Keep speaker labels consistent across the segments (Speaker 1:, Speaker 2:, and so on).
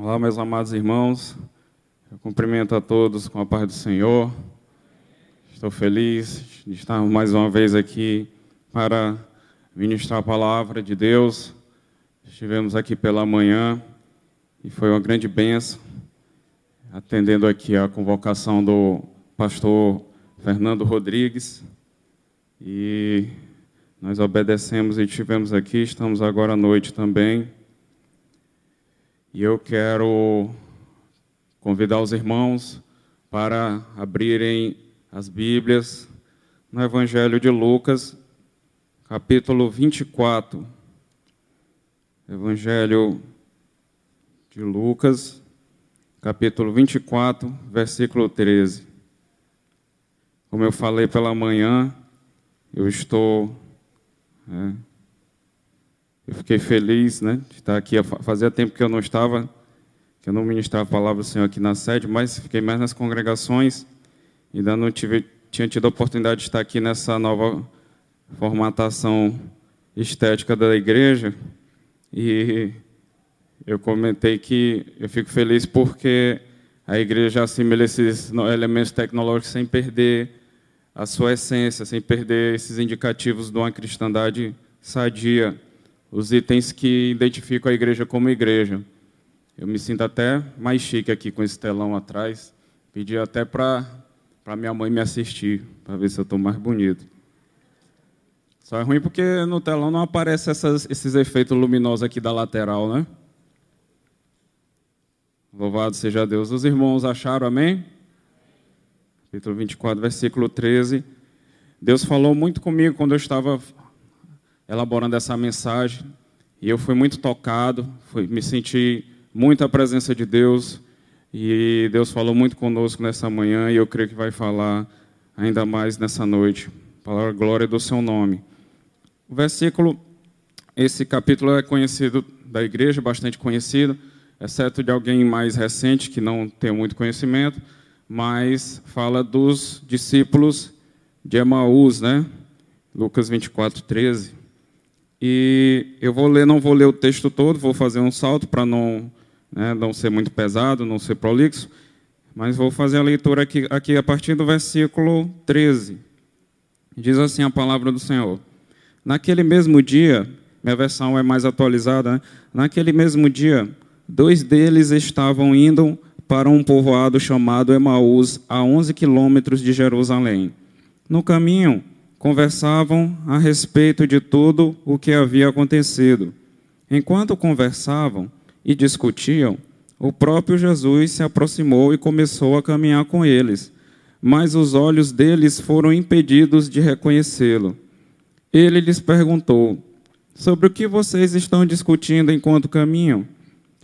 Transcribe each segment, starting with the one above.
Speaker 1: Olá, meus amados irmãos. Eu cumprimento a todos com a paz do Senhor. Estou feliz de estar mais uma vez aqui para ministrar a palavra de Deus. Estivemos aqui pela manhã e foi uma grande benção, atendendo aqui a convocação do pastor Fernando Rodrigues. E nós obedecemos e estivemos aqui, estamos agora à noite também. E eu quero convidar os irmãos para abrirem as Bíblias no Evangelho de Lucas, capítulo 24. Evangelho de Lucas, capítulo 24, versículo 13. Como eu falei pela manhã, eu estou. É, eu fiquei feliz né, de estar aqui. Fazia tempo que eu não estava, que eu não ministrava a palavra do Senhor aqui na sede, mas fiquei mais nas congregações. Ainda não tive, tinha tido a oportunidade de estar aqui nessa nova formatação estética da igreja. E eu comentei que eu fico feliz porque a igreja assimila esses elementos tecnológicos sem perder a sua essência, sem perder esses indicativos de uma cristandade sadia os itens que identificam a igreja como igreja. Eu me sinto até mais chique aqui com esse telão atrás. Pedi até para minha mãe me assistir, para ver se eu estou mais bonito. Só é ruim porque no telão não aparece essas, esses efeitos luminosos aqui da lateral, né? Louvado seja Deus. Os irmãos acharam, amém? Capítulo 24, versículo 13. Deus falou muito comigo quando eu estava elaborando essa mensagem e eu fui muito tocado, fui, me senti muito a presença de Deus e Deus falou muito conosco nessa manhã e eu creio que vai falar ainda mais nessa noite. Para a glória do seu nome. O versículo, esse capítulo é conhecido da igreja, bastante conhecido, exceto de alguém mais recente que não tem muito conhecimento, mas fala dos discípulos de Emaús, né? Lucas 24, 13. E eu vou ler, não vou ler o texto todo, vou fazer um salto para não, né, não ser muito pesado, não ser prolixo, mas vou fazer a leitura aqui, aqui a partir do versículo 13. Diz assim a palavra do Senhor: Naquele mesmo dia, minha versão é mais atualizada, né? naquele mesmo dia, dois deles estavam indo para um povoado chamado Emaús, a 11 quilômetros de Jerusalém. No caminho, conversavam a respeito de tudo o que havia acontecido. Enquanto conversavam e discutiam, o próprio Jesus se aproximou e começou a caminhar com eles, mas os olhos deles foram impedidos de reconhecê-lo. Ele lhes perguntou: Sobre o que vocês estão discutindo enquanto caminham?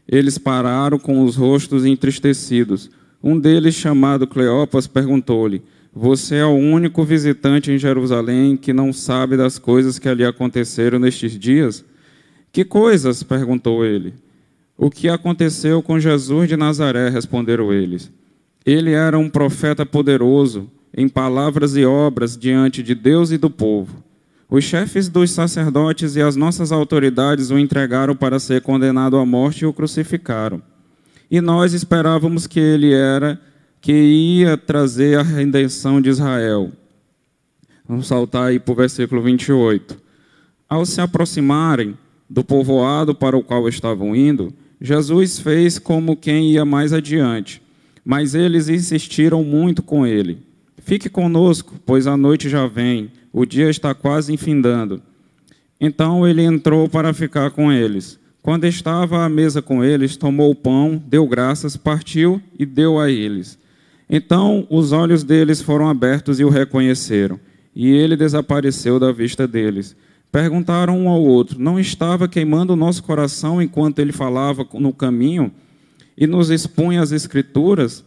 Speaker 1: Eles pararam com os rostos entristecidos. Um deles, chamado Cleopas, perguntou-lhe: você é o único visitante em Jerusalém que não sabe das coisas que ali aconteceram nestes dias? Que coisas? perguntou ele. O que aconteceu com Jesus de Nazaré? responderam eles. Ele era um profeta poderoso em palavras e obras diante de Deus e do povo. Os chefes dos sacerdotes e as nossas autoridades o entregaram para ser condenado à morte e o crucificaram. E nós esperávamos que ele era que ia trazer a redenção de Israel. Vamos saltar aí para o versículo 28. Ao se aproximarem do povoado para o qual estavam indo, Jesus fez como quem ia mais adiante, mas eles insistiram muito com ele. Fique conosco, pois a noite já vem, o dia está quase enfindando. Então ele entrou para ficar com eles. Quando estava à mesa com eles, tomou o pão, deu graças, partiu e deu a eles. Então os olhos deles foram abertos e o reconheceram, e ele desapareceu da vista deles. Perguntaram um ao outro: Não estava queimando o nosso coração enquanto ele falava no caminho e nos expunha as Escrituras?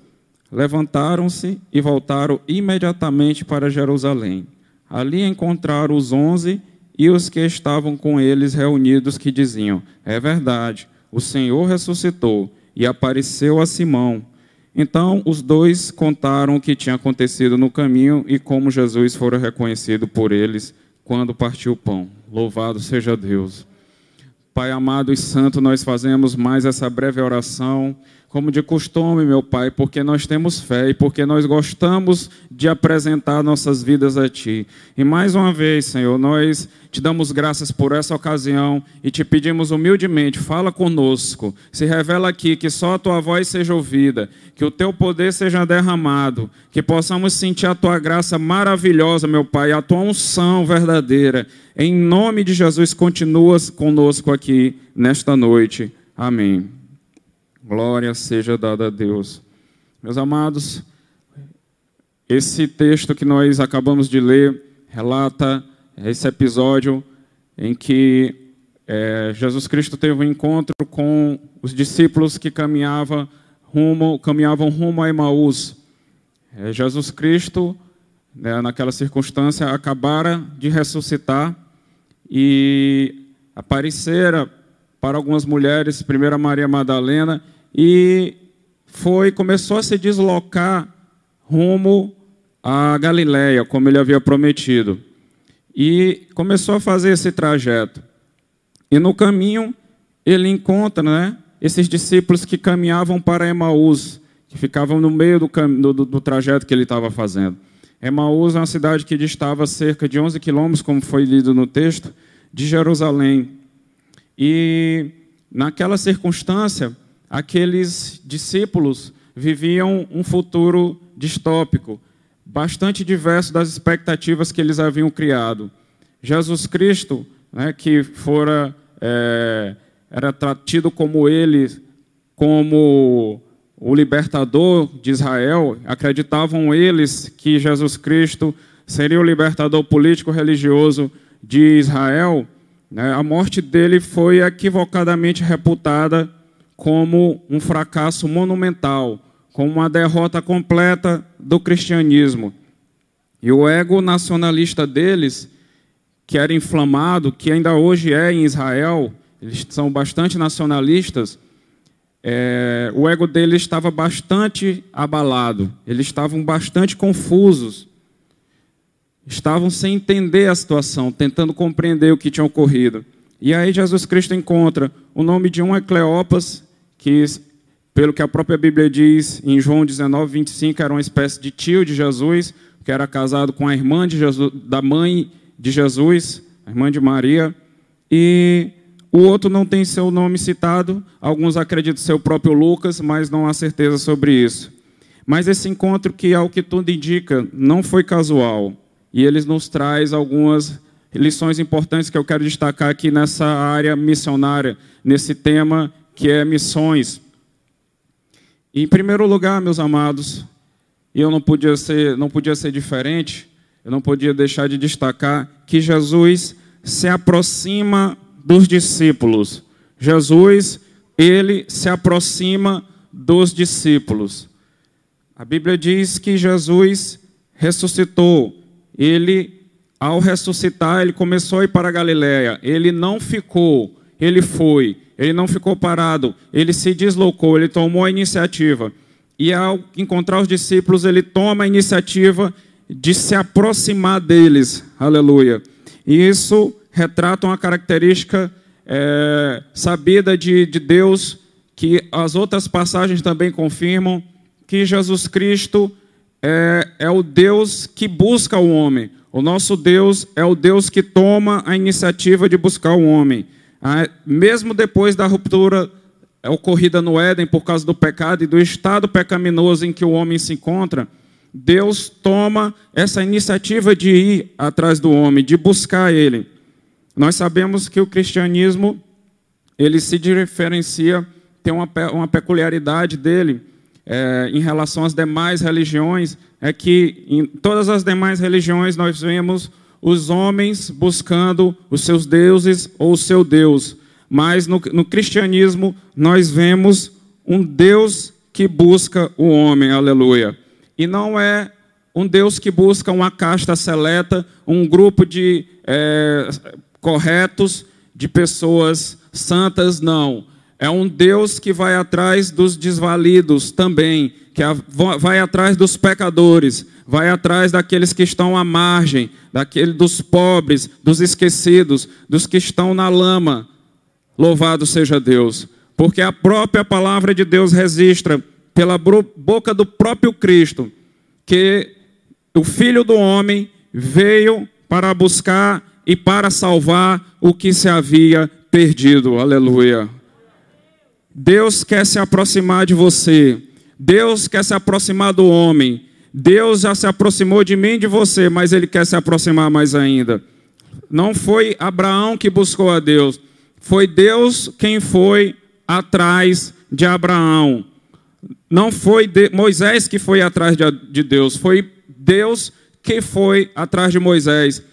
Speaker 1: Levantaram-se e voltaram imediatamente para Jerusalém. Ali encontraram os onze e os que estavam com eles reunidos, que diziam: É verdade, o Senhor ressuscitou e apareceu a Simão. Então, os dois contaram o que tinha acontecido no caminho e como Jesus fora reconhecido por eles quando partiu o pão. Louvado seja Deus. Pai amado e santo, nós fazemos mais essa breve oração como de costume, meu Pai, porque nós temos fé e porque nós gostamos de apresentar nossas vidas a Ti. E mais uma vez, Senhor, nós te damos graças por essa ocasião e te pedimos humildemente, fala conosco, se revela aqui, que só a Tua voz seja ouvida, que o Teu poder seja derramado, que possamos sentir a Tua graça maravilhosa, meu Pai, a Tua unção verdadeira. Em nome de Jesus, continua conosco aqui nesta noite. Amém. Glória seja dada a Deus. Meus amados, esse texto que nós acabamos de ler relata esse episódio em que é, Jesus Cristo teve um encontro com os discípulos que caminhava rumo, caminhavam rumo a Emaús. É, Jesus Cristo, né, naquela circunstância, acabara de ressuscitar e aparecera para algumas mulheres, primeiro Maria Madalena e foi começou a se deslocar rumo a Galiléia, como ele havia prometido. E começou a fazer esse trajeto. E no caminho ele encontra, né, esses discípulos que caminhavam para Emaús, que ficavam no meio do, do, do trajeto que ele estava fazendo. Emaús é uma cidade que distava cerca de 11 quilômetros, como foi lido no texto, de Jerusalém. E naquela circunstância, aqueles discípulos viviam um futuro distópico, bastante diverso das expectativas que eles haviam criado. Jesus Cristo, né, que fora é, era tido como ele, como o libertador de Israel, acreditavam eles que Jesus Cristo seria o libertador político religioso de Israel. Né, a morte dele foi equivocadamente reputada como um fracasso monumental, como uma derrota completa do cristianismo. E o ego nacionalista deles, que era inflamado, que ainda hoje é em Israel, eles são bastante nacionalistas, é, o ego deles estava bastante abalado, eles estavam bastante confusos, estavam sem entender a situação, tentando compreender o que tinha ocorrido. E aí Jesus Cristo encontra o nome de um é Cleopas, que, pelo que a própria Bíblia diz em João 19, 25, era uma espécie de tio de Jesus, que era casado com a irmã de Jesus, da mãe de Jesus, a irmã de Maria, e o outro não tem seu nome citado, alguns acreditam ser o próprio Lucas, mas não há certeza sobre isso. Mas esse encontro, que ao que tudo indica, não foi casual, e eles nos traz algumas lições importantes que eu quero destacar aqui nessa área missionária, nesse tema que é missões. Em primeiro lugar, meus amados, e eu não podia ser, não podia ser diferente, eu não podia deixar de destacar que Jesus se aproxima dos discípulos. Jesus, ele se aproxima dos discípulos. A Bíblia diz que Jesus ressuscitou. Ele, ao ressuscitar, ele começou a ir para a Galiléia. Ele não ficou, ele foi. Ele não ficou parado, ele se deslocou, ele tomou a iniciativa. E ao encontrar os discípulos, ele toma a iniciativa de se aproximar deles. Aleluia. E isso retrata uma característica é, sabida de, de Deus, que as outras passagens também confirmam, que Jesus Cristo é, é o Deus que busca o homem. O nosso Deus é o Deus que toma a iniciativa de buscar o homem. Ah, mesmo depois da ruptura ocorrida no Éden por causa do pecado e do estado pecaminoso em que o homem se encontra, Deus toma essa iniciativa de ir atrás do homem, de buscar ele. Nós sabemos que o cristianismo ele se diferencia, tem uma, uma peculiaridade dele é, em relação às demais religiões, é que em todas as demais religiões nós vemos os homens buscando os seus deuses ou o seu Deus. Mas no, no cristianismo nós vemos um Deus que busca o homem, aleluia. E não é um Deus que busca uma casta seleta, um grupo de é, corretos, de pessoas santas, não. É um Deus que vai atrás dos desvalidos também, que vai atrás dos pecadores, vai atrás daqueles que estão à margem, daquele dos pobres, dos esquecidos, dos que estão na lama. Louvado seja Deus, porque a própria palavra de Deus registra pela boca do próprio Cristo que o Filho do Homem veio para buscar e para salvar o que se havia perdido. Aleluia. Deus quer se aproximar de você. Deus quer se aproximar do homem. Deus já se aproximou de mim e de você, mas ele quer se aproximar mais ainda. Não foi Abraão que buscou a Deus, foi Deus quem foi atrás de Abraão. Não foi Moisés que foi atrás de Deus, foi Deus que foi atrás de Moisés.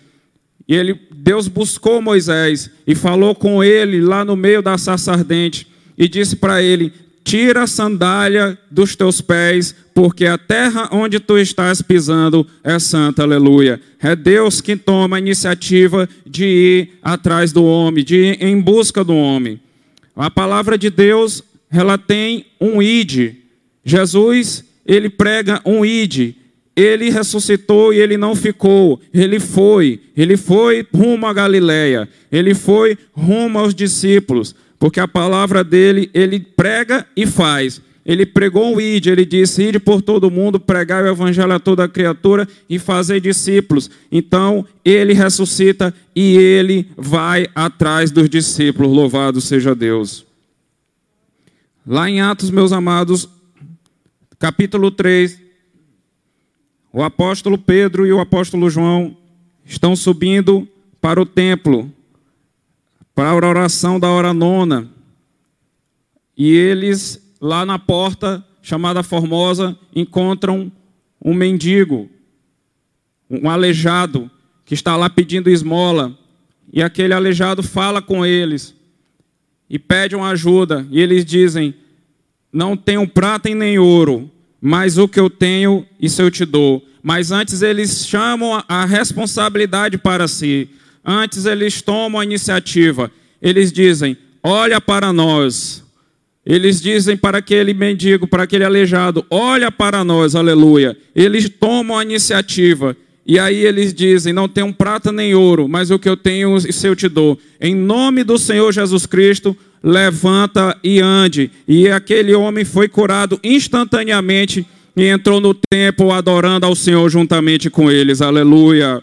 Speaker 1: E ele, Deus buscou Moisés e falou com ele lá no meio da sarça ardente e disse para ele: Tira a sandália dos teus pés, porque a terra onde tu estás pisando é santa, aleluia. É Deus que toma a iniciativa de ir atrás do homem, de ir em busca do homem. A palavra de Deus, ela tem um id. Jesus, ele prega um id. Ele ressuscitou e ele não ficou, ele foi, ele foi rumo a Galiléia, ele foi rumo aos discípulos porque a palavra dele, ele prega e faz. Ele pregou o id, ele disse: ide por todo mundo, pregar o evangelho a toda criatura e fazer discípulos. Então, ele ressuscita e ele vai atrás dos discípulos. Louvado seja Deus. Lá em Atos, meus amados, capítulo 3, o apóstolo Pedro e o apóstolo João estão subindo para o templo para a oração da hora nona. E eles, lá na porta chamada Formosa, encontram um mendigo, um aleijado, que está lá pedindo esmola. E aquele aleijado fala com eles e pede uma ajuda. E eles dizem: Não tenho prata e nem ouro, mas o que eu tenho, isso eu te dou. Mas antes eles chamam a responsabilidade para si. Antes eles tomam a iniciativa. Eles dizem: Olha para nós. Eles dizem para aquele mendigo, para aquele aleijado: Olha para nós, aleluia. Eles tomam a iniciativa. E aí eles dizem: Não tenho prata nem ouro, mas o que eu tenho, isso eu te dou. Em nome do Senhor Jesus Cristo, levanta e ande. E aquele homem foi curado instantaneamente e entrou no templo adorando ao Senhor juntamente com eles. Aleluia.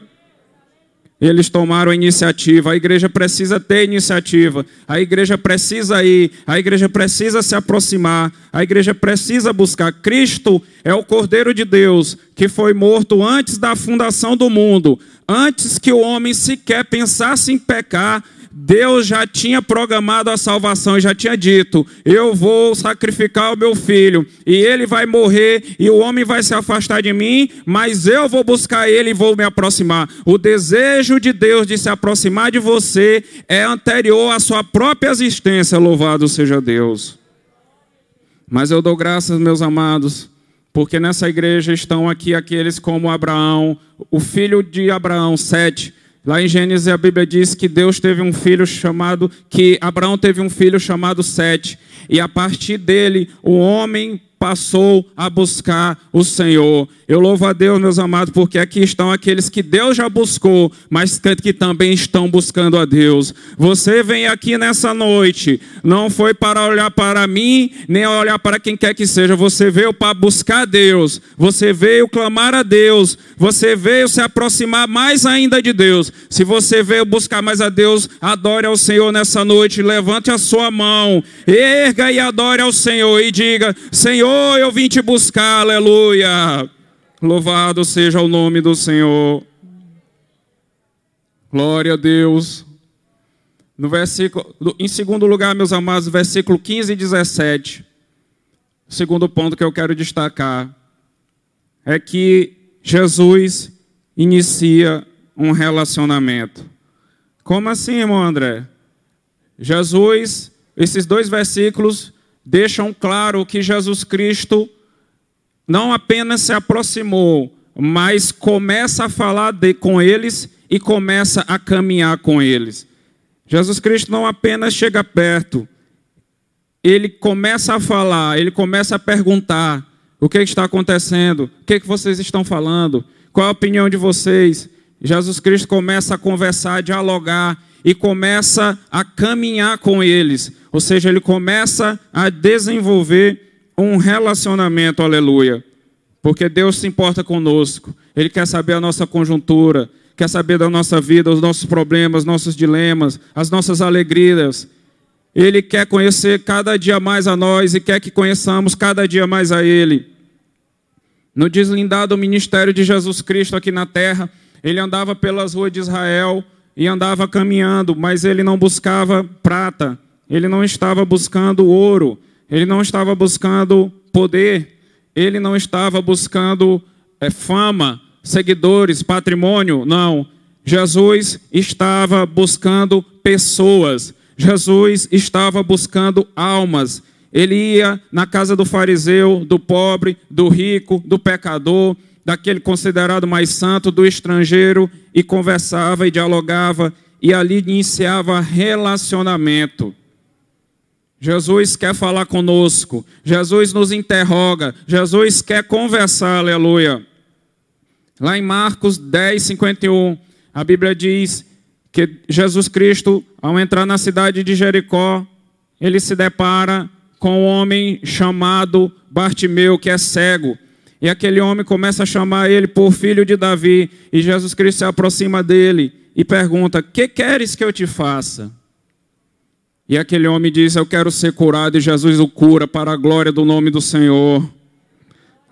Speaker 1: Eles tomaram a iniciativa. A igreja precisa ter iniciativa. A igreja precisa ir. A igreja precisa se aproximar. A igreja precisa buscar. Cristo é o Cordeiro de Deus que foi morto antes da fundação do mundo. Antes que o homem sequer pensasse em pecar, Deus já tinha programado a salvação e já tinha dito: Eu vou sacrificar o meu filho, e ele vai morrer, e o homem vai se afastar de mim, mas eu vou buscar ele e vou me aproximar. O desejo de Deus de se aproximar de você é anterior à sua própria existência, louvado seja Deus. Mas eu dou graças, meus amados, porque nessa igreja estão aqui aqueles como Abraão, o filho de Abraão, Sete Lá em Gênesis a Bíblia diz que Deus teve um filho chamado, que Abraão teve um filho chamado Sete, e a partir dele o homem passou a buscar o Senhor. Eu louvo a Deus, meus amados, porque aqui estão aqueles que Deus já buscou, mas que também estão buscando a Deus. Você vem aqui nessa noite, não foi para olhar para mim, nem olhar para quem quer que seja. Você veio para buscar Deus, você veio clamar a Deus, você veio se aproximar mais ainda de Deus. Se você veio buscar mais a Deus, adore ao Senhor nessa noite, levante a sua mão, erga e adore ao Senhor e diga: Senhor, Senhor, eu vim te buscar, aleluia. Louvado seja o nome do Senhor. Glória a Deus. No versículo, em segundo lugar, meus amados, versículo 15 e 17. O segundo ponto que eu quero destacar é que Jesus inicia um relacionamento. Como assim, irmão André? Jesus, esses dois versículos deixam claro que Jesus Cristo não apenas se aproximou, mas começa a falar de, com eles e começa a caminhar com eles. Jesus Cristo não apenas chega perto, ele começa a falar, ele começa a perguntar: o que está acontecendo? O que vocês estão falando? Qual a opinião de vocês? Jesus Cristo começa a conversar, a dialogar, e começa a caminhar com eles. Ou seja, ele começa a desenvolver um relacionamento, aleluia. Porque Deus se importa conosco. Ele quer saber a nossa conjuntura, quer saber da nossa vida, os nossos problemas, nossos dilemas, as nossas alegrias. Ele quer conhecer cada dia mais a nós e quer que conheçamos cada dia mais a Ele. No deslindado ministério de Jesus Cristo aqui na terra, ele andava pelas ruas de Israel e andava caminhando, mas ele não buscava prata, ele não estava buscando ouro, ele não estava buscando poder, ele não estava buscando é, fama, seguidores, patrimônio, não. Jesus estava buscando pessoas, Jesus estava buscando almas. Ele ia na casa do fariseu, do pobre, do rico, do pecador, daquele considerado mais santo, do estrangeiro, e conversava e dialogava, e ali iniciava relacionamento. Jesus quer falar conosco, Jesus nos interroga, Jesus quer conversar, aleluia. Lá em Marcos 10, 51, a Bíblia diz que Jesus Cristo, ao entrar na cidade de Jericó, ele se depara com um homem chamado Bartimeu, que é cego. E aquele homem começa a chamar ele por filho de Davi, e Jesus Cristo se aproxima dele e pergunta: Que queres que eu te faça? E aquele homem diz: Eu quero ser curado, e Jesus o cura para a glória do nome do Senhor.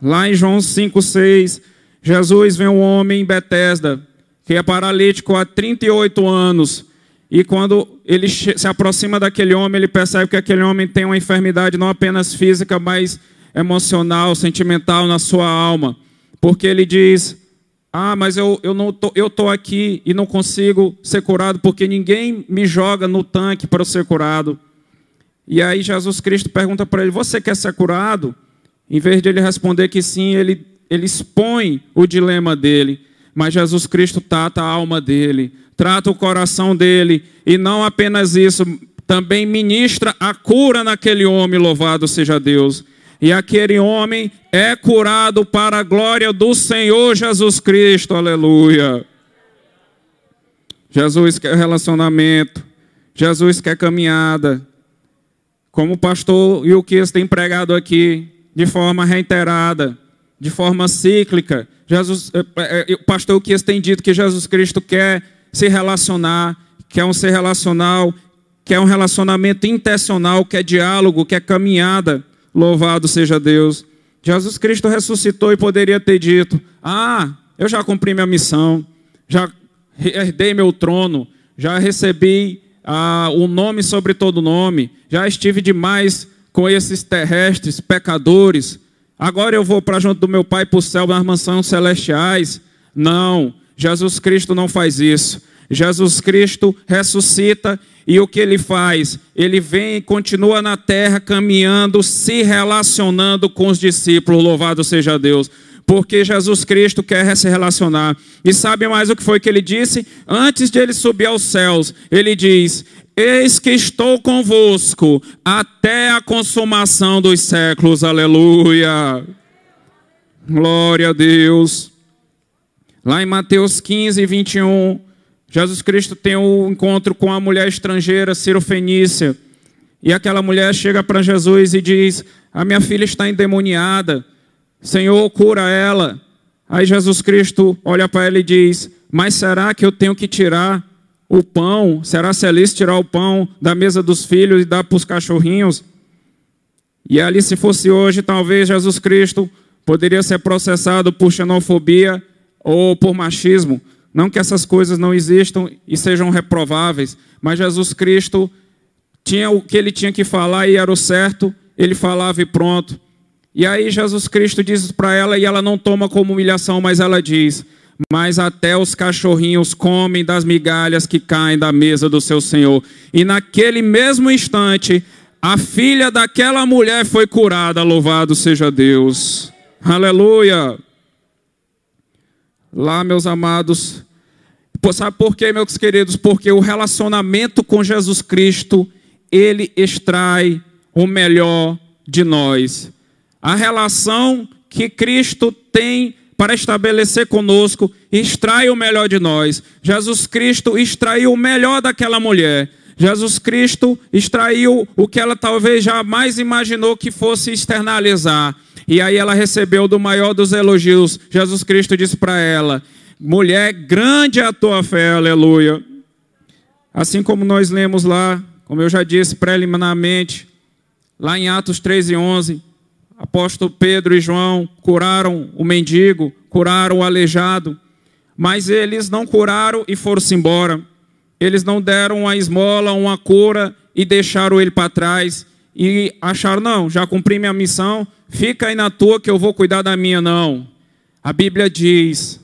Speaker 1: Lá em João 5,6, Jesus vê um homem em Betesda, que é paralítico há 38 anos. E quando ele se aproxima daquele homem, ele percebe que aquele homem tem uma enfermidade não apenas física, mas emocional, sentimental na sua alma. Porque ele diz: ah, mas eu, eu não tô, eu tô aqui e não consigo ser curado porque ninguém me joga no tanque para ser curado. E aí Jesus Cristo pergunta para ele: Você quer ser curado? Em vez de ele responder que sim, ele, ele expõe o dilema dele. Mas Jesus Cristo trata a alma dele, trata o coração dele, e não apenas isso, também ministra a cura naquele homem, louvado seja Deus. E aquele homem é curado para a glória do Senhor Jesus Cristo, aleluia. Jesus quer relacionamento, Jesus quer caminhada. Como o pastor Yukis tem pregado aqui, de forma reiterada, de forma cíclica, Jesus, é, é, o pastor Yukis tem dito que Jesus Cristo quer se relacionar, quer um ser relacional, quer um relacionamento intencional, quer diálogo, quer caminhada. Louvado seja Deus. Jesus Cristo ressuscitou e poderia ter dito: Ah, eu já cumpri minha missão, já herdei meu trono, já recebi ah, o nome sobre todo nome, já estive demais com esses terrestres, pecadores. Agora eu vou para junto do meu Pai para o céu nas mansões celestiais. Não, Jesus Cristo não faz isso. Jesus Cristo ressuscita e o que ele faz? Ele vem e continua na terra caminhando, se relacionando com os discípulos. Louvado seja Deus. Porque Jesus Cristo quer se relacionar. E sabe mais o que foi que ele disse? Antes de ele subir aos céus, ele diz: Eis que estou convosco até a consumação dos séculos. Aleluia. Glória a Deus. Lá em Mateus 15, 21. Jesus Cristo tem um encontro com a mulher estrangeira, Ciro Fenícia. E aquela mulher chega para Jesus e diz: A minha filha está endemoniada. Senhor, cura ela. Aí Jesus Cristo olha para ela e diz: Mas será que eu tenho que tirar o pão? Será lícito tirar o pão da mesa dos filhos e dar para os cachorrinhos? E ali, se fosse hoje, talvez Jesus Cristo poderia ser processado por xenofobia ou por machismo. Não que essas coisas não existam e sejam reprováveis, mas Jesus Cristo tinha o que ele tinha que falar e era o certo, ele falava e pronto. E aí Jesus Cristo diz para ela e ela não toma como humilhação, mas ela diz: Mas até os cachorrinhos comem das migalhas que caem da mesa do seu Senhor. E naquele mesmo instante, a filha daquela mulher foi curada, louvado seja Deus. Aleluia. Lá, meus amados, sabe por quê, meus queridos? Porque o relacionamento com Jesus Cristo, ele extrai o melhor de nós. A relação que Cristo tem para estabelecer conosco, extrai o melhor de nós. Jesus Cristo extraiu o melhor daquela mulher. Jesus Cristo extraiu o que ela talvez jamais imaginou que fosse externalizar. E aí ela recebeu do maior dos elogios. Jesus Cristo disse para ela: Mulher, grande é a tua fé, aleluia. Assim como nós lemos lá, como eu já disse preliminarmente, lá em Atos 3 e 11, apóstolo Pedro e João curaram o mendigo, curaram o aleijado, mas eles não curaram e foram-se embora. Eles não deram uma esmola, uma cura e deixaram ele para trás e acharam, não, já cumpri minha missão, fica aí na tua que eu vou cuidar da minha, não. A Bíblia diz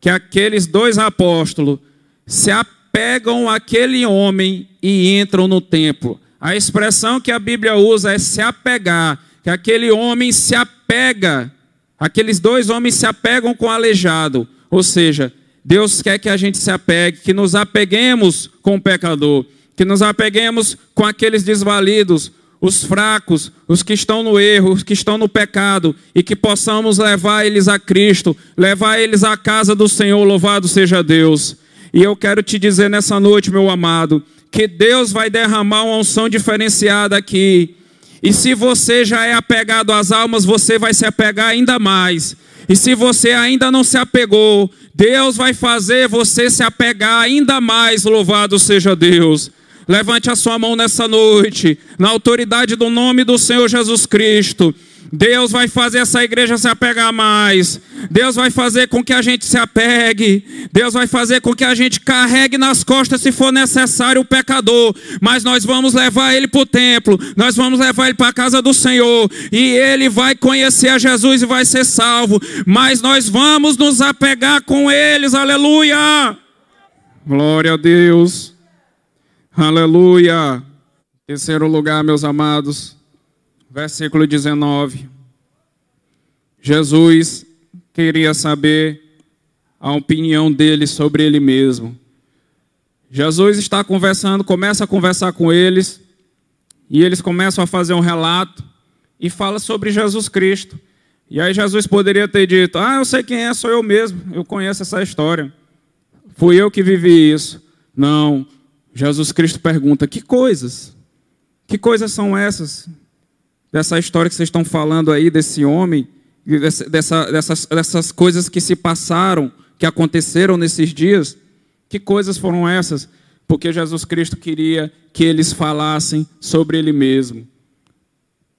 Speaker 1: que aqueles dois apóstolos se apegam àquele homem e entram no templo. A expressão que a Bíblia usa é se apegar, que aquele homem se apega, aqueles dois homens se apegam com o aleijado, ou seja, Deus quer que a gente se apegue, que nos apeguemos com o pecador, que nos apeguemos com aqueles desvalidos, os fracos, os que estão no erro, os que estão no pecado, e que possamos levar eles a Cristo, levar eles à casa do Senhor, louvado seja Deus. E eu quero te dizer nessa noite, meu amado, que Deus vai derramar uma unção diferenciada aqui. E se você já é apegado às almas, você vai se apegar ainda mais. E se você ainda não se apegou, Deus vai fazer você se apegar ainda mais, louvado seja Deus. Levante a sua mão nessa noite, na autoridade do nome do Senhor Jesus Cristo. Deus vai fazer essa igreja se apegar mais. Deus vai fazer com que a gente se apegue. Deus vai fazer com que a gente carregue nas costas, se for necessário, o pecador. Mas nós vamos levar ele para o templo. Nós vamos levar ele para a casa do Senhor. E ele vai conhecer a Jesus e vai ser salvo. Mas nós vamos nos apegar com eles. Aleluia! Glória a Deus. Aleluia. Terceiro lugar, meus amados versículo 19. Jesus queria saber a opinião dele sobre ele mesmo. Jesus está conversando, começa a conversar com eles, e eles começam a fazer um relato e fala sobre Jesus Cristo. E aí Jesus poderia ter dito: "Ah, eu sei quem é, sou eu mesmo. Eu conheço essa história. Fui eu que vivi isso." Não. Jesus Cristo pergunta: "Que coisas? Que coisas são essas dessa história que vocês estão falando aí, desse homem, dessa, dessas, dessas coisas que se passaram, que aconteceram nesses dias. Que coisas foram essas? Porque Jesus Cristo queria que eles falassem sobre Ele mesmo.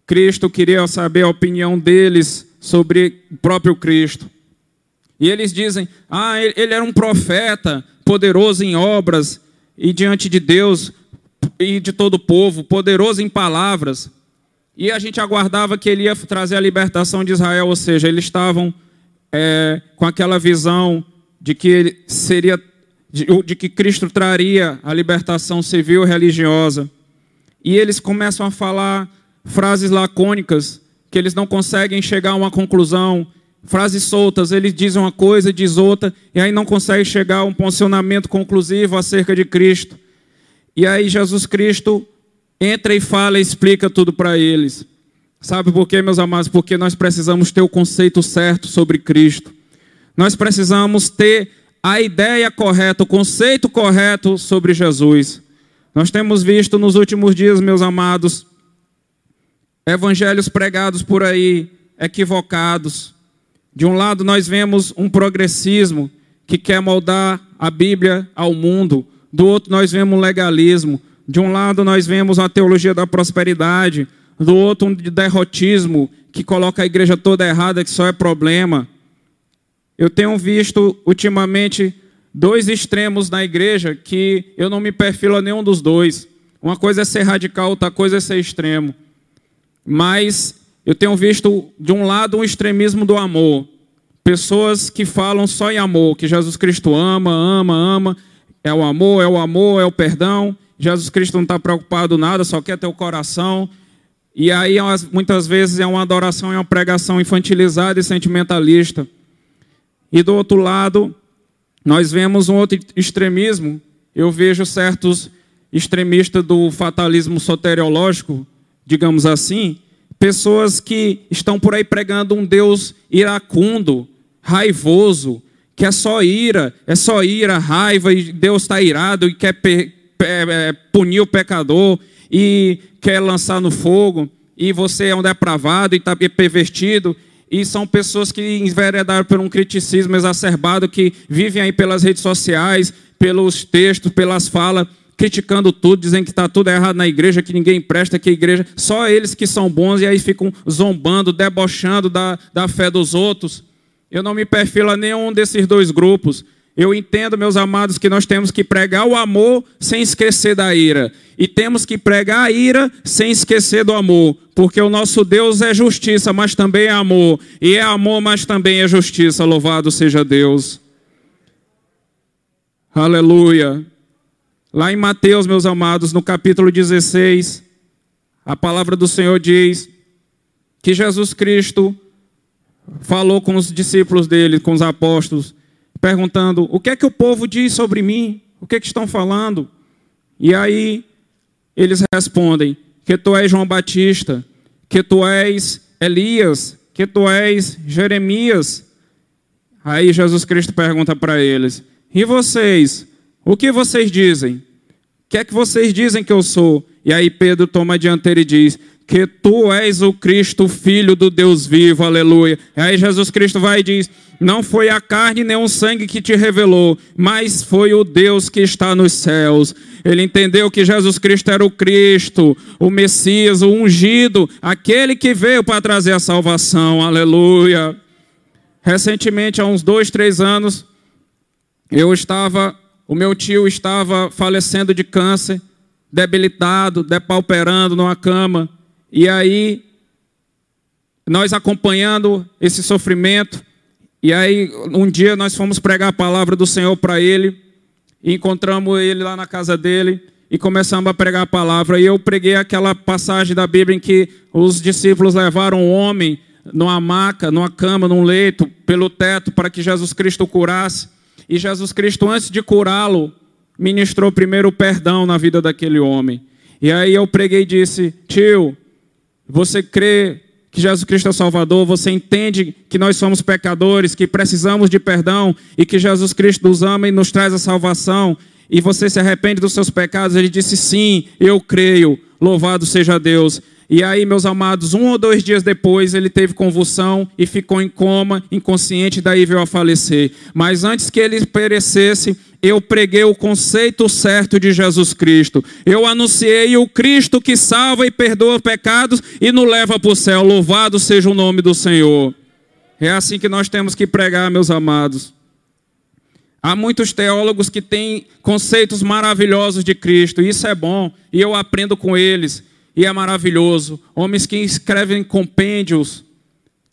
Speaker 1: Cristo queria saber a opinião deles sobre o próprio Cristo. E eles dizem: ah, ele era um profeta, poderoso em obras e diante de Deus e de todo o povo, poderoso em palavras. E a gente aguardava que ele ia trazer a libertação de Israel, ou seja, eles estavam é, com aquela visão de que seria, de, de que Cristo traria a libertação civil religiosa. E eles começam a falar frases lacônicas que eles não conseguem chegar a uma conclusão, frases soltas, eles dizem uma coisa, diz outra, e aí não conseguem chegar a um posicionamento conclusivo acerca de Cristo. E aí Jesus Cristo entra e fala e explica tudo para eles. Sabe por quê, meus amados? Porque nós precisamos ter o conceito certo sobre Cristo. Nós precisamos ter a ideia correta, o conceito correto sobre Jesus. Nós temos visto nos últimos dias, meus amados, evangelhos pregados por aí, equivocados. De um lado, nós vemos um progressismo que quer moldar a Bíblia ao mundo, do outro, nós vemos um legalismo. De um lado, nós vemos a teologia da prosperidade, do outro, um de derrotismo, que coloca a igreja toda errada, que só é problema. Eu tenho visto ultimamente dois extremos na igreja que eu não me perfilo a nenhum dos dois. Uma coisa é ser radical, outra coisa é ser extremo. Mas eu tenho visto, de um lado, um extremismo do amor. Pessoas que falam só em amor, que Jesus Cristo ama, ama, ama. É o amor, é o amor, é o perdão. Jesus Cristo não está preocupado nada, só quer teu coração. E aí, muitas vezes, é uma adoração, é uma pregação infantilizada e sentimentalista. E do outro lado, nós vemos um outro extremismo. Eu vejo certos extremistas do fatalismo soteriológico, digamos assim, pessoas que estão por aí pregando um Deus iracundo, raivoso, que é só ira, é só ira, raiva, e Deus está irado e quer é, punir o pecador e quer lançar no fogo, e você é um depravado e está pervertido, e são pessoas que enveredaram por um criticismo exacerbado, que vivem aí pelas redes sociais, pelos textos, pelas falas, criticando tudo, dizendo que está tudo errado na igreja, que ninguém presta, que a igreja, só eles que são bons, e aí ficam zombando, debochando da, da fé dos outros. Eu não me perfilo a nenhum desses dois grupos. Eu entendo, meus amados, que nós temos que pregar o amor sem esquecer da ira. E temos que pregar a ira sem esquecer do amor. Porque o nosso Deus é justiça, mas também é amor. E é amor, mas também é justiça. Louvado seja Deus. Aleluia. Lá em Mateus, meus amados, no capítulo 16, a palavra do Senhor diz que Jesus Cristo falou com os discípulos dele, com os apóstolos perguntando: o que é que o povo diz sobre mim? O que é que estão falando? E aí eles respondem: que tu és João Batista, que tu és Elias, que tu és Jeremias. Aí Jesus Cristo pergunta para eles: e vocês? O que vocês dizem? O que é que vocês dizem que eu sou? E aí Pedro toma a dianteira e diz: que tu és o Cristo, filho do Deus vivo, aleluia. E aí Jesus Cristo vai e diz: Não foi a carne nem o sangue que te revelou, mas foi o Deus que está nos céus. Ele entendeu que Jesus Cristo era o Cristo, o Messias, o ungido, aquele que veio para trazer a salvação, aleluia. Recentemente, há uns dois, três anos, eu estava, o meu tio estava falecendo de câncer, debilitado, depauperando numa cama. E aí, nós acompanhando esse sofrimento, e aí um dia nós fomos pregar a palavra do Senhor para ele, e encontramos ele lá na casa dele, e começamos a pregar a palavra. E eu preguei aquela passagem da Bíblia em que os discípulos levaram um homem numa maca, numa cama, num leito, pelo teto, para que Jesus Cristo o curasse. E Jesus Cristo, antes de curá-lo, ministrou primeiro o perdão na vida daquele homem. E aí eu preguei e disse: Tio, você crê que Jesus Cristo é o Salvador, você entende que nós somos pecadores, que precisamos de perdão e que Jesus Cristo nos ama e nos traz a salvação, e você se arrepende dos seus pecados, ele disse: Sim, eu creio, louvado seja Deus. E aí, meus amados, um ou dois dias depois, ele teve convulsão e ficou em coma, inconsciente, daí veio a falecer. Mas antes que ele perecesse, eu preguei o conceito certo de Jesus Cristo. Eu anunciei o Cristo que salva e perdoa pecados e nos leva para o céu. Louvado seja o nome do Senhor. É assim que nós temos que pregar, meus amados. Há muitos teólogos que têm conceitos maravilhosos de Cristo, isso é bom, e eu aprendo com eles e é maravilhoso. Homens que escrevem compêndios,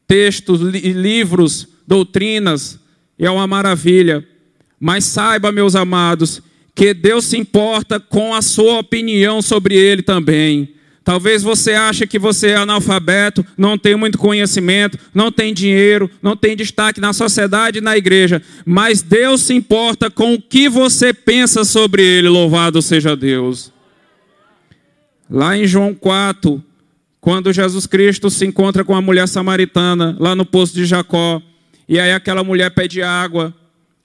Speaker 1: textos, li livros, doutrinas, e é uma maravilha. Mas saiba, meus amados, que Deus se importa com a sua opinião sobre ele também. Talvez você ache que você é analfabeto, não tem muito conhecimento, não tem dinheiro, não tem destaque na sociedade e na igreja, mas Deus se importa com o que você pensa sobre ele, louvado seja Deus. Lá em João 4, quando Jesus Cristo se encontra com a mulher samaritana, lá no poço de Jacó, e aí aquela mulher pede água,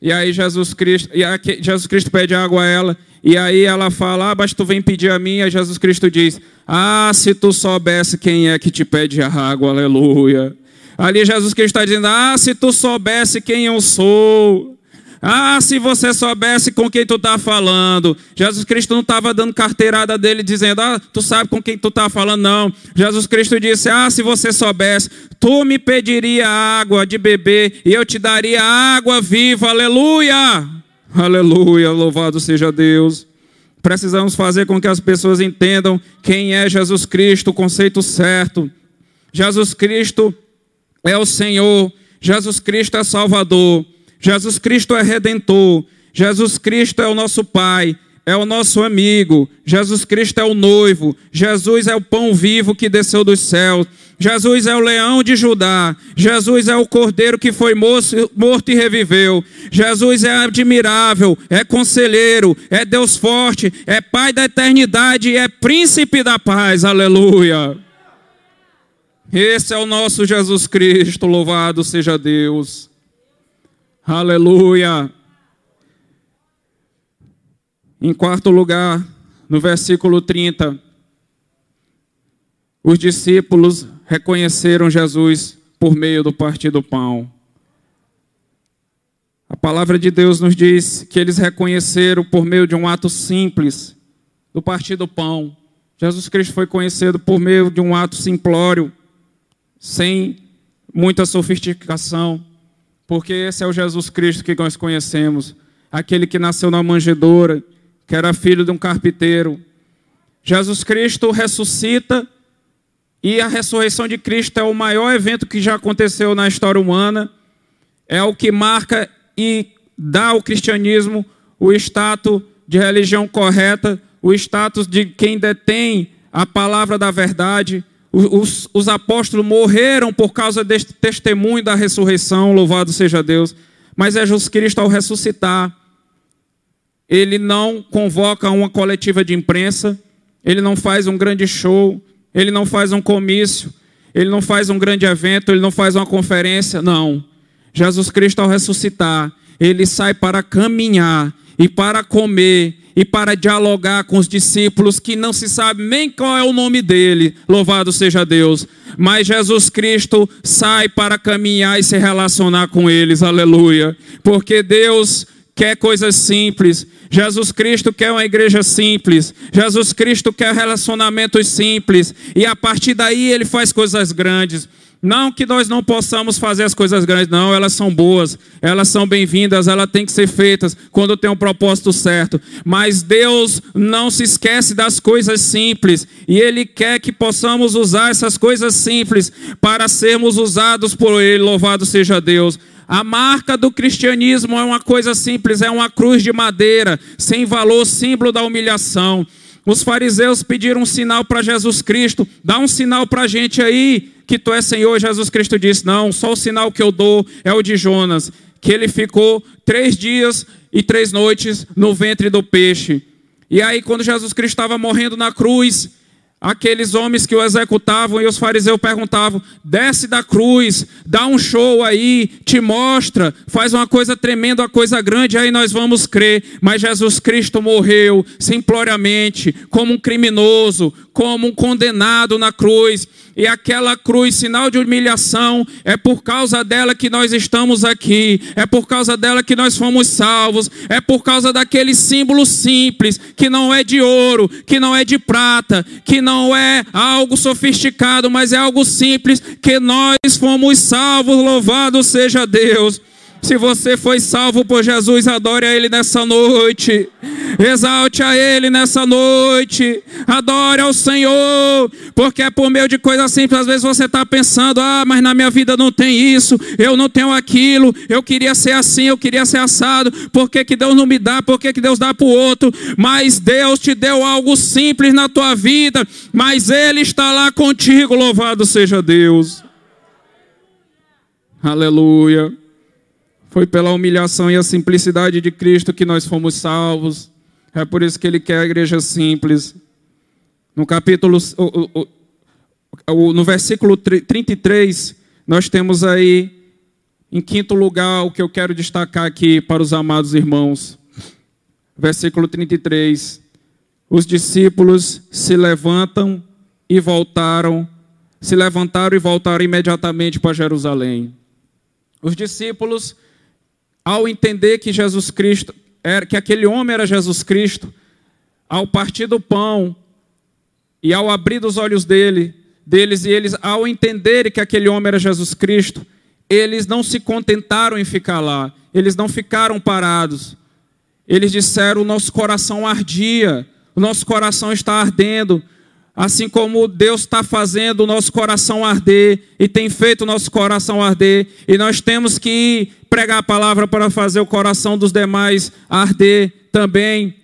Speaker 1: e aí Jesus Cristo, e aí Jesus Cristo pede água a ela, e aí ela fala: Ah, mas tu vem pedir a mim. E Jesus Cristo diz: Ah, se tu soubesse quem é que te pede a água, aleluia. Ali Jesus Cristo está dizendo: Ah, se tu soubesse quem eu sou. Ah, se você soubesse com quem tu está falando. Jesus Cristo não estava dando carteirada dele dizendo, ah, tu sabe com quem tu está falando, não. Jesus Cristo disse, ah, se você soubesse, tu me pediria água de beber e eu te daria água viva, aleluia. Aleluia, louvado seja Deus. Precisamos fazer com que as pessoas entendam quem é Jesus Cristo, o conceito certo. Jesus Cristo é o Senhor, Jesus Cristo é Salvador. Jesus Cristo é redentor, Jesus Cristo é o nosso Pai, é o nosso amigo, Jesus Cristo é o noivo, Jesus é o pão vivo que desceu dos céus, Jesus é o leão de Judá, Jesus é o cordeiro que foi morto e reviveu, Jesus é admirável, é conselheiro, é Deus forte, é Pai da eternidade, é príncipe da paz, aleluia. Esse é o nosso Jesus Cristo, louvado seja Deus. Aleluia. Em quarto lugar, no versículo 30, os discípulos reconheceram Jesus por meio do partir do pão. A palavra de Deus nos diz que eles reconheceram por meio de um ato simples do partir do pão. Jesus Cristo foi conhecido por meio de um ato simplório, sem muita sofisticação, porque esse é o Jesus Cristo que nós conhecemos, aquele que nasceu na manjedoura, que era filho de um carpinteiro. Jesus Cristo ressuscita e a ressurreição de Cristo é o maior evento que já aconteceu na história humana, é o que marca e dá ao cristianismo o status de religião correta, o status de quem detém a palavra da verdade. Os, os, apóstolos morreram por causa deste testemunho da ressurreição, louvado seja Deus. Mas Jesus Cristo ao ressuscitar. Ele não convoca uma coletiva de imprensa, ele não faz um grande show, ele não faz um comício, ele não faz um grande evento, ele não faz uma conferência, não. Jesus Cristo, ao ressuscitar, ele sai para caminhar e para comer e para dialogar com os discípulos que não se sabe nem qual é o nome dele, louvado seja Deus. Mas Jesus Cristo sai para caminhar e se relacionar com eles, aleluia. Porque Deus quer coisas simples. Jesus Cristo quer uma igreja simples. Jesus Cristo quer relacionamentos simples. E a partir daí ele faz coisas grandes. Não que nós não possamos fazer as coisas grandes, não, elas são boas, elas são bem-vindas, elas têm que ser feitas quando tem um propósito certo. Mas Deus não se esquece das coisas simples, e Ele quer que possamos usar essas coisas simples para sermos usados por Ele, louvado seja Deus. A marca do cristianismo é uma coisa simples, é uma cruz de madeira, sem valor, símbolo da humilhação. Os fariseus pediram um sinal para Jesus Cristo, dá um sinal para a gente aí que tu és Senhor. Jesus Cristo disse: Não, só o sinal que eu dou é o de Jonas, que ele ficou três dias e três noites no ventre do peixe. E aí, quando Jesus Cristo estava morrendo na cruz, aqueles homens que o executavam e os fariseus perguntavam: desce da cruz, dá um show aí, te mostra, faz uma coisa tremenda, uma coisa grande, aí nós vamos crer. Mas Jesus Cristo morreu simploriamente, como um criminoso, como um condenado na cruz. E aquela cruz, sinal de humilhação, é por causa dela que nós estamos aqui, é por causa dela que nós fomos salvos, é por causa daquele símbolo simples, que não é de ouro, que não é de prata, que não é algo sofisticado, mas é algo simples, que nós fomos salvos, louvado seja Deus. Se você foi salvo por Jesus, adore a Ele nessa noite. Exalte a Ele nessa noite. Adore ao Senhor. Porque é por meio de coisas simples. Às vezes você está pensando: ah, mas na minha vida não tem isso. Eu não tenho aquilo. Eu queria ser assim. Eu queria ser assado. Por que, que Deus não me dá? Por que, que Deus dá para o outro? Mas Deus te deu algo simples na tua vida. Mas Ele está lá contigo. Louvado seja Deus. Aleluia. Foi pela humilhação e a simplicidade de Cristo que nós fomos salvos. É por isso que ele quer a igreja simples. No capítulo, no versículo 33, nós temos aí, em quinto lugar, o que eu quero destacar aqui para os amados irmãos. Versículo 33. Os discípulos se levantam e voltaram, se levantaram e voltaram imediatamente para Jerusalém. Os discípulos ao entender que Jesus Cristo, era, que aquele homem era Jesus Cristo, ao partir do pão e ao abrir dos olhos dele, deles e eles, ao entenderem que aquele homem era Jesus Cristo, eles não se contentaram em ficar lá, eles não ficaram parados. Eles disseram: o nosso coração ardia, o nosso coração está ardendo, assim como Deus está fazendo o nosso coração arder e tem feito o nosso coração arder, e nós temos que pregar a palavra para fazer o coração dos demais arder também.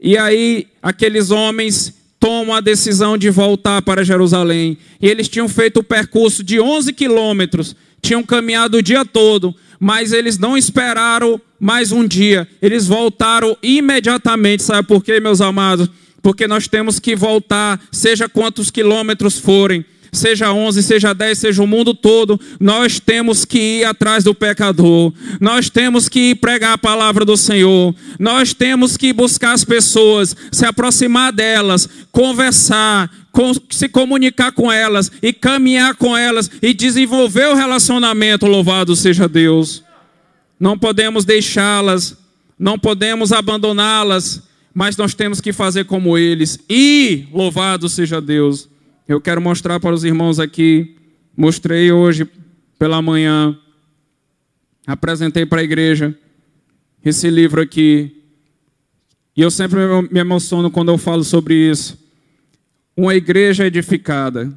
Speaker 1: E aí, aqueles homens tomam a decisão de voltar para Jerusalém. E eles tinham feito o percurso de 11 quilômetros, tinham caminhado o dia todo, mas eles não esperaram mais um dia, eles voltaram imediatamente. Sabe por quê, meus amados? Porque nós temos que voltar, seja quantos quilômetros forem, seja 11, seja 10, seja o mundo todo, nós temos que ir atrás do pecador, nós temos que pregar a palavra do Senhor, nós temos que buscar as pessoas, se aproximar delas, conversar, se comunicar com elas e caminhar com elas e desenvolver o relacionamento, louvado seja Deus. Não podemos deixá-las, não podemos abandoná-las, mas nós temos que fazer como eles. E louvado seja Deus. Eu quero mostrar para os irmãos aqui, mostrei hoje pela manhã, apresentei para a igreja esse livro aqui. E eu sempre me emociono quando eu falo sobre isso. Uma igreja edificada.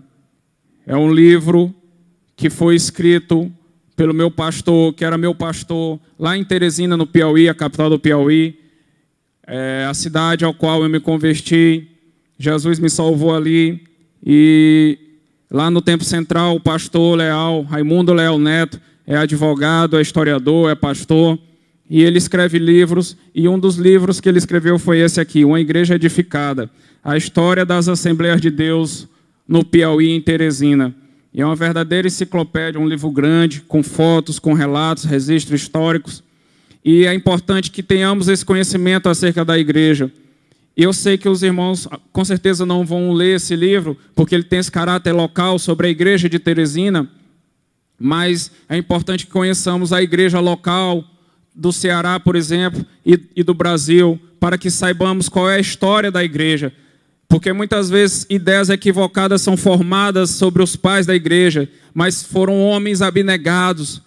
Speaker 1: É um livro que foi escrito pelo meu pastor, que era meu pastor lá em Teresina, no Piauí, a capital do Piauí, é a cidade ao qual eu me converti. Jesus me salvou ali. E lá no Tempo Central, o pastor Leal, Raimundo Leal Neto, é advogado, é historiador, é pastor. E ele escreve livros, e um dos livros que ele escreveu foi esse aqui, Uma Igreja Edificada, a história das Assembleias de Deus no Piauí, em Teresina. E é uma verdadeira enciclopédia, um livro grande, com fotos, com relatos, registros históricos. E é importante que tenhamos esse conhecimento acerca da igreja. Eu sei que os irmãos com certeza não vão ler esse livro, porque ele tem esse caráter local sobre a igreja de Teresina, mas é importante que conheçamos a igreja local do Ceará, por exemplo, e, e do Brasil, para que saibamos qual é a história da igreja, porque muitas vezes ideias equivocadas são formadas sobre os pais da igreja, mas foram homens abnegados,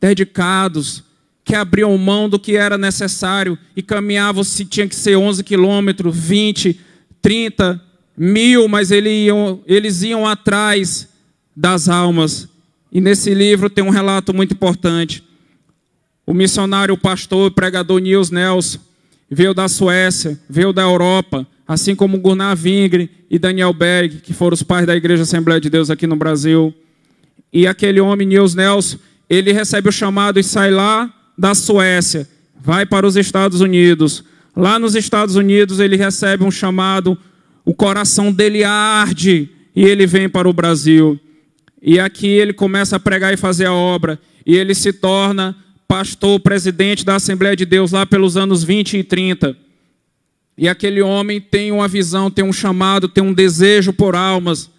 Speaker 1: dedicados, que abriam mão do que era necessário e caminhavam se tinha que ser 11 quilômetros, 20, 30, mil, mas eles iam, eles iam atrás das almas. E nesse livro tem um relato muito importante. O missionário, o pastor, o pregador Nils Nelson veio da Suécia, veio da Europa, assim como Gunnar Vingre e Daniel Berg, que foram os pais da Igreja Assembleia de Deus aqui no Brasil. E aquele homem, Nils Nelson, ele recebe o chamado e sai lá da Suécia, vai para os Estados Unidos. Lá nos Estados Unidos ele recebe um chamado, o coração dele arde e ele vem para o Brasil. E aqui ele começa a pregar e fazer a obra. E ele se torna pastor, presidente da Assembleia de Deus lá pelos anos 20 e 30. E aquele homem tem uma visão, tem um chamado, tem um desejo por almas.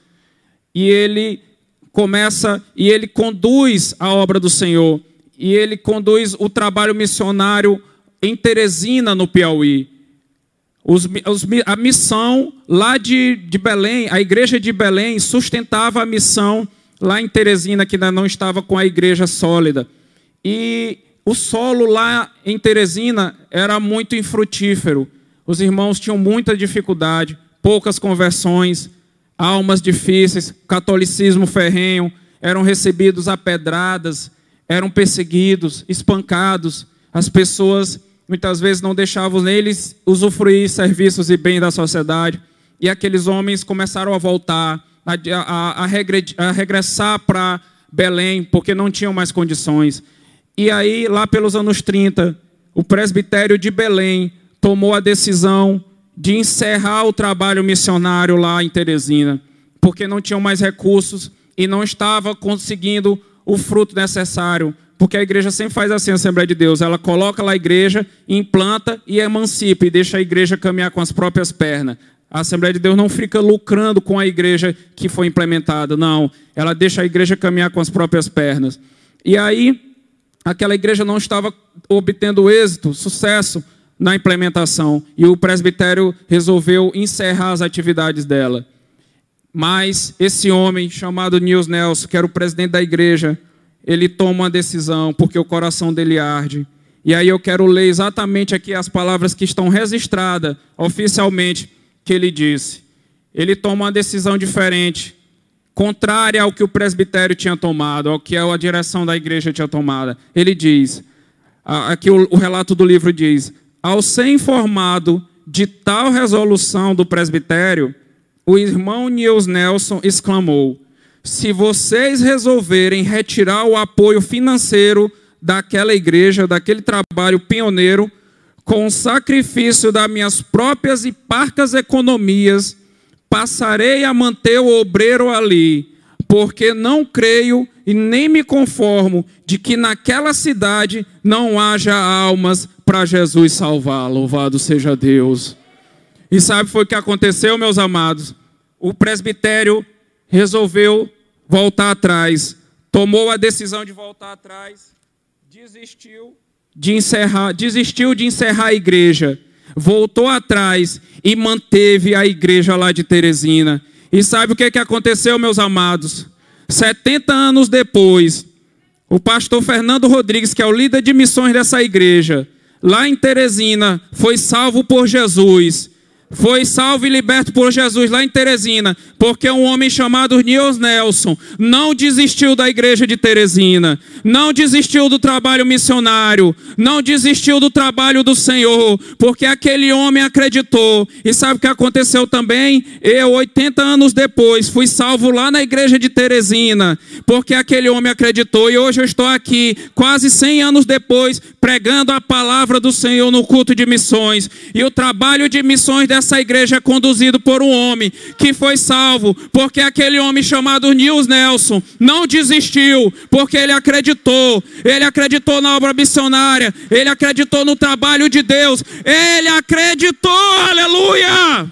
Speaker 1: E ele começa e ele conduz a obra do Senhor. E ele conduz o trabalho missionário em Teresina, no Piauí. Os, os, a missão lá de, de Belém, a igreja de Belém sustentava a missão lá em Teresina, que ainda não estava com a igreja sólida. E o solo lá em Teresina era muito infrutífero. Os irmãos tinham muita dificuldade, poucas conversões, almas difíceis, catolicismo ferrenho, eram recebidos a pedradas, eram perseguidos, espancados. As pessoas muitas vezes não deixavam neles usufruir serviços e bens da sociedade. E aqueles homens começaram a voltar, a, a, a, a regressar para Belém, porque não tinham mais condições. E aí, lá pelos anos 30, o presbitério de Belém tomou a decisão de encerrar o trabalho missionário lá em Teresina, porque não tinham mais recursos e não estava conseguindo o fruto necessário. Porque a igreja sempre faz assim, a Assembleia de Deus. Ela coloca lá a igreja, implanta e emancipa, e deixa a igreja caminhar com as próprias pernas. A Assembleia de Deus não fica lucrando com a igreja que foi implementada, não. Ela deixa a igreja caminhar com as próprias pernas. E aí, aquela igreja não estava obtendo êxito, sucesso, na implementação e o presbitério resolveu encerrar as atividades dela. Mas esse homem chamado Nils Nelson, que era o presidente da igreja, ele toma uma decisão porque o coração dele arde. E aí eu quero ler exatamente aqui as palavras que estão registradas oficialmente que ele disse. Ele toma uma decisão diferente, contrária ao que o presbitério tinha tomado, ao que a direção da igreja tinha tomado. Ele diz, aqui o relato do livro diz: ao ser informado de tal resolução do presbitério, o irmão Niels Nelson exclamou: Se vocês resolverem retirar o apoio financeiro daquela igreja, daquele trabalho pioneiro, com o sacrifício das minhas próprias e parcas economias, passarei a manter o obreiro ali, porque não creio e nem me conformo de que naquela cidade não haja almas para Jesus salvar. Louvado seja Deus. E sabe foi o que aconteceu, meus amados? O presbitério resolveu voltar atrás, tomou a decisão de voltar atrás, desistiu de encerrar, desistiu de encerrar a igreja, voltou atrás e manteve a igreja lá de Teresina. E sabe o que, que aconteceu, meus amados? 70 anos depois, o pastor Fernando Rodrigues, que é o líder de missões dessa igreja, lá em Teresina, foi salvo por Jesus foi salvo e liberto por Jesus lá em Teresina, porque um homem chamado Niels Nelson não desistiu da igreja de Teresina, não desistiu do trabalho missionário, não desistiu do trabalho do Senhor, porque aquele homem acreditou. E sabe o que aconteceu também? Eu, 80 anos depois, fui salvo lá na igreja de Teresina, porque aquele homem acreditou. E hoje eu estou aqui, quase 100 anos depois, pregando a palavra do Senhor no culto de missões. E o trabalho de missões dessa essa igreja é conduzido por um homem que foi salvo, porque aquele homem chamado Nils Nelson não desistiu, porque ele acreditou, ele acreditou na obra missionária, ele acreditou no trabalho de Deus, ele acreditou, aleluia!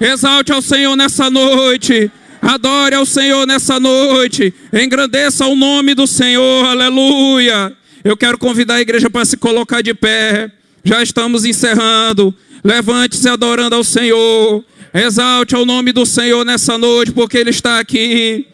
Speaker 1: Exalte ao Senhor nessa noite. Adore ao Senhor nessa noite. Engrandeça o nome do Senhor. Aleluia. Eu quero convidar a igreja para se colocar de pé. Já estamos encerrando. Levante-se adorando ao Senhor. Exalte o nome do Senhor nessa noite, porque Ele está aqui.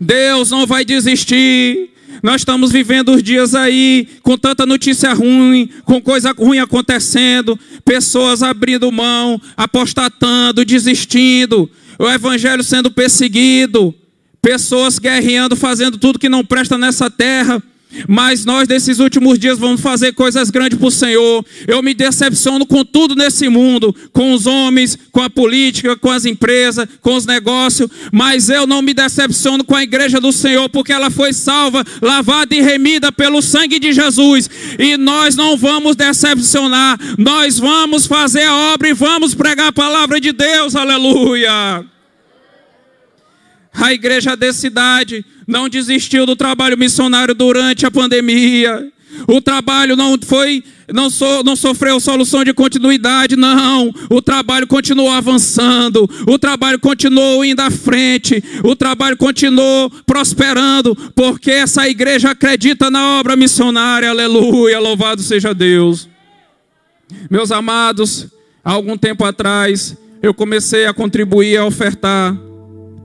Speaker 1: Deus não vai desistir. Nós estamos vivendo os dias aí com tanta notícia ruim, com coisa ruim acontecendo, pessoas abrindo mão, apostatando, desistindo, o evangelho sendo perseguido, pessoas guerreando, fazendo tudo que não presta nessa terra. Mas nós, nesses últimos dias, vamos fazer coisas grandes para o Senhor. Eu me decepciono com tudo nesse mundo, com os homens, com a política, com as empresas, com os negócios. Mas eu não me decepciono com a igreja do Senhor, porque ela foi salva, lavada e remida pelo sangue de Jesus. E nós não vamos decepcionar, nós vamos fazer a obra e vamos pregar a palavra de Deus. Aleluia. A igreja da cidade não desistiu do trabalho missionário durante a pandemia. O trabalho não foi, não, so, não sofreu solução de continuidade, não. O trabalho continuou avançando, o trabalho continuou indo à frente, o trabalho continuou prosperando, porque essa igreja acredita na obra missionária. Aleluia, louvado seja Deus. Meus amados, há algum tempo atrás, eu comecei a contribuir, a ofertar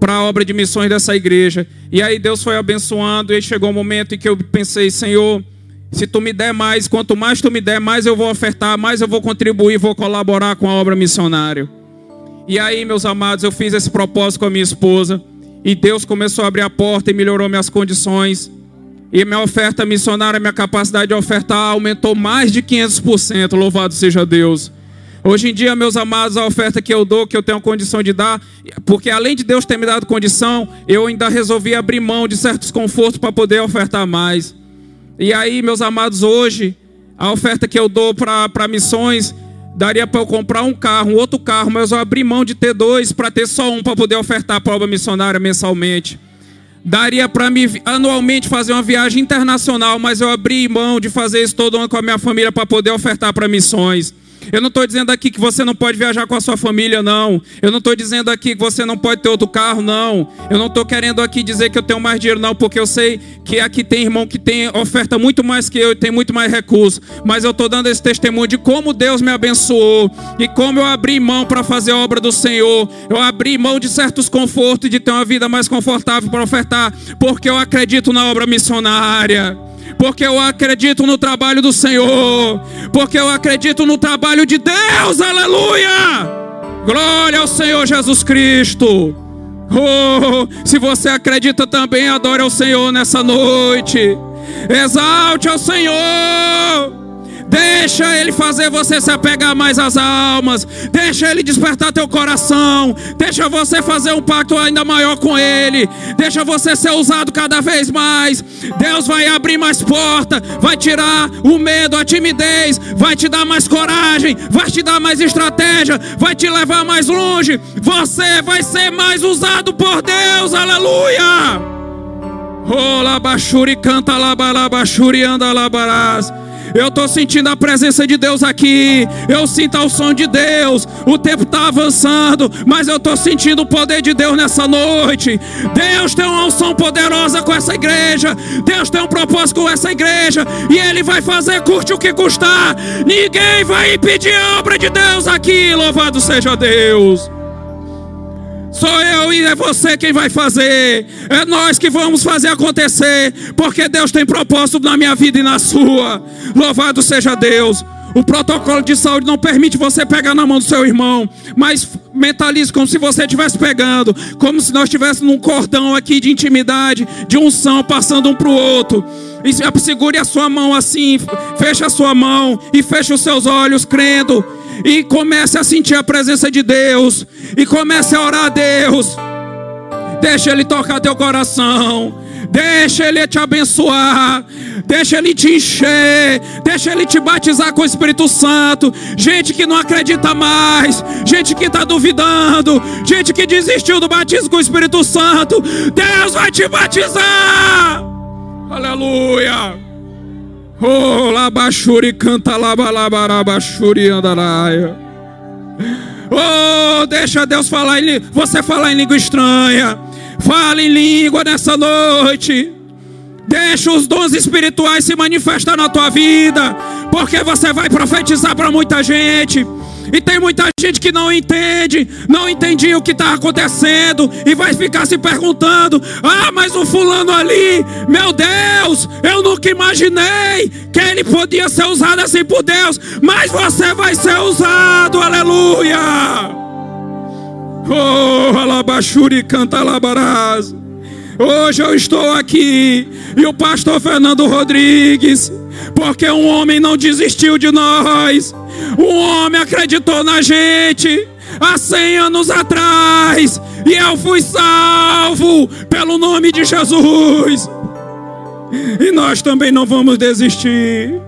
Speaker 1: para a obra de missões dessa igreja. E aí Deus foi abençoando, e chegou um momento em que eu pensei, Senhor, se tu me der mais, quanto mais tu me der, mais eu vou ofertar, mais eu vou contribuir, vou colaborar com a obra missionária. E aí, meus amados, eu fiz esse propósito com a minha esposa, e Deus começou a abrir a porta e melhorou minhas condições. E minha oferta missionária, minha capacidade de ofertar aumentou mais de 500%. Louvado seja Deus. Hoje em dia, meus amados, a oferta que eu dou, que eu tenho condição de dar, porque além de Deus ter me dado condição, eu ainda resolvi abrir mão de certos confortos para poder ofertar mais. E aí, meus amados, hoje, a oferta que eu dou para missões, daria para eu comprar um carro, um outro carro, mas eu abri mão de ter dois para ter só um para poder ofertar para a obra missionária mensalmente. Daria para mim anualmente fazer uma viagem internacional, mas eu abri mão de fazer isso todo ano com a minha família para poder ofertar para missões. Eu não estou dizendo aqui que você não pode viajar com a sua família, não. Eu não estou dizendo aqui que você não pode ter outro carro, não. Eu não estou querendo aqui dizer que eu tenho mais dinheiro, não, porque eu sei que aqui tem irmão que tem oferta muito mais que eu e tem muito mais recursos. Mas eu estou dando esse testemunho de como Deus me abençoou e como eu abri mão para fazer a obra do Senhor. Eu abri mão de certos confortos de ter uma vida mais confortável para ofertar, porque eu acredito na obra missionária porque eu acredito no trabalho do Senhor, porque eu acredito no trabalho de Deus, aleluia! Glória ao Senhor Jesus Cristo. Oh, se você acredita também, adore ao Senhor nessa noite. Exalte ao Senhor. Deixa Ele fazer você se apegar mais às almas. Deixa Ele despertar teu coração. Deixa você fazer um pacto ainda maior com Ele. Deixa você ser usado cada vez mais. Deus vai abrir mais porta, vai tirar o medo, a timidez, vai te dar mais coragem, vai te dar mais estratégia, vai te levar mais longe. Você vai ser mais usado por Deus. Aleluia! Oh, labachuri canta labalabachuri anda labarás. Eu estou sentindo a presença de Deus aqui. Eu sinto o som de Deus. O tempo está avançando, mas eu estou sentindo o poder de Deus nessa noite. Deus tem uma unção poderosa com essa igreja. Deus tem um propósito com essa igreja. E Ele vai fazer curte o que custar. Ninguém vai impedir a obra de Deus aqui. Louvado seja Deus. Sou eu e é você quem vai fazer. É nós que vamos fazer acontecer. Porque Deus tem propósito na minha vida e na sua. Louvado seja Deus. O protocolo de saúde não permite você pegar na mão do seu irmão, mas mentalize como se você estivesse pegando, como se nós estivéssemos num cordão aqui de intimidade, de unção, passando um para o outro. E segure a sua mão assim, feche a sua mão e feche os seus olhos, crendo e comece a sentir a presença de Deus e comece a orar a Deus. Deixa Ele tocar teu coração. Deixa Ele te abençoar. Deixa Ele te encher. Deixa Ele te batizar com o Espírito Santo. Gente que não acredita mais. Gente que está duvidando. Gente que desistiu do batismo com o Espírito Santo. Deus vai te batizar. Aleluia. Oh, labachuri canta labalabarabaxuri andaraia. Oh, deixa Deus falar em você falar em língua estranha. Fala em língua nessa noite. Deixa os dons espirituais se manifestar na tua vida, porque você vai profetizar para muita gente. E tem muita gente que não entende, não entendia o que está acontecendo e vai ficar se perguntando: ah, mas o fulano ali, meu Deus, eu nunca imaginei que ele podia ser usado assim por Deus, mas você vai ser usado, aleluia. Oh, alabachuri canta alabarás. Hoje eu estou aqui e o pastor Fernando Rodrigues, porque um homem não desistiu de nós. Um homem acreditou na gente há 100 anos atrás e eu fui salvo pelo nome de Jesus. E nós também não vamos desistir.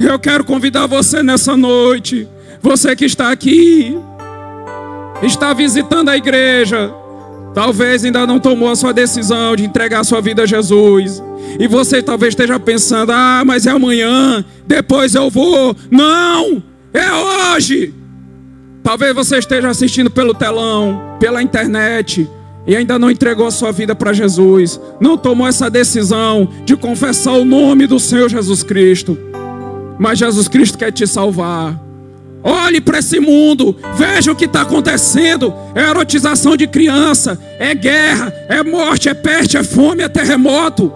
Speaker 1: Eu quero convidar você nessa noite, você que está aqui, está visitando a igreja, talvez ainda não tomou a sua decisão de entregar a sua vida a Jesus. E você talvez esteja pensando: ah, mas é amanhã, depois eu vou. Não, é hoje. Talvez você esteja assistindo pelo telão, pela internet, e ainda não entregou a sua vida para Jesus, não tomou essa decisão de confessar o nome do Senhor Jesus Cristo. Mas Jesus Cristo quer te salvar. Olhe para esse mundo, veja o que está acontecendo: é erotização de criança, é guerra, é morte, é peste, é fome, é terremoto.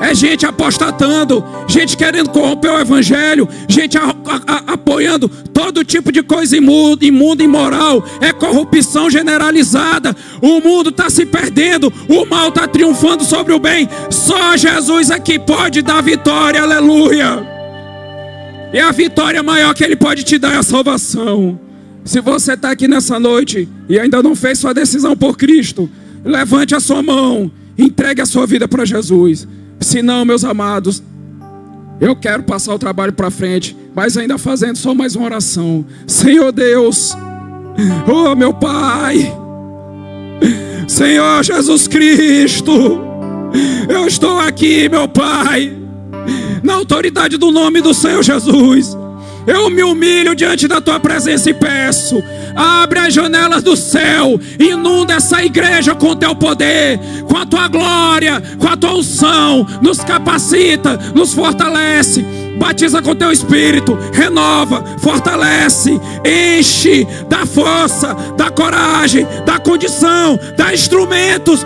Speaker 1: É gente apostatando, gente querendo corromper o evangelho, gente a, a, a, apoiando todo tipo de coisa imunda, imunda, imoral. É corrupção generalizada. O mundo está se perdendo, o mal está triunfando sobre o bem. Só Jesus aqui pode dar vitória, aleluia. E a vitória maior que Ele pode te dar é a salvação. Se você está aqui nessa noite e ainda não fez sua decisão por Cristo, levante a sua mão, entregue a sua vida para Jesus. Se não, meus amados, eu quero passar o trabalho para frente, mas ainda fazendo só mais uma oração. Senhor Deus, oh meu Pai, Senhor Jesus Cristo, eu estou aqui, meu Pai, na autoridade do nome do Senhor Jesus. Eu me humilho diante da tua presença e peço: abre as janelas do céu, inunda essa igreja com teu poder, com a tua glória, com a tua unção, nos capacita, nos fortalece. Batiza com teu espírito, renova, fortalece, enche, dá força, dá coragem, dá condição, dá instrumentos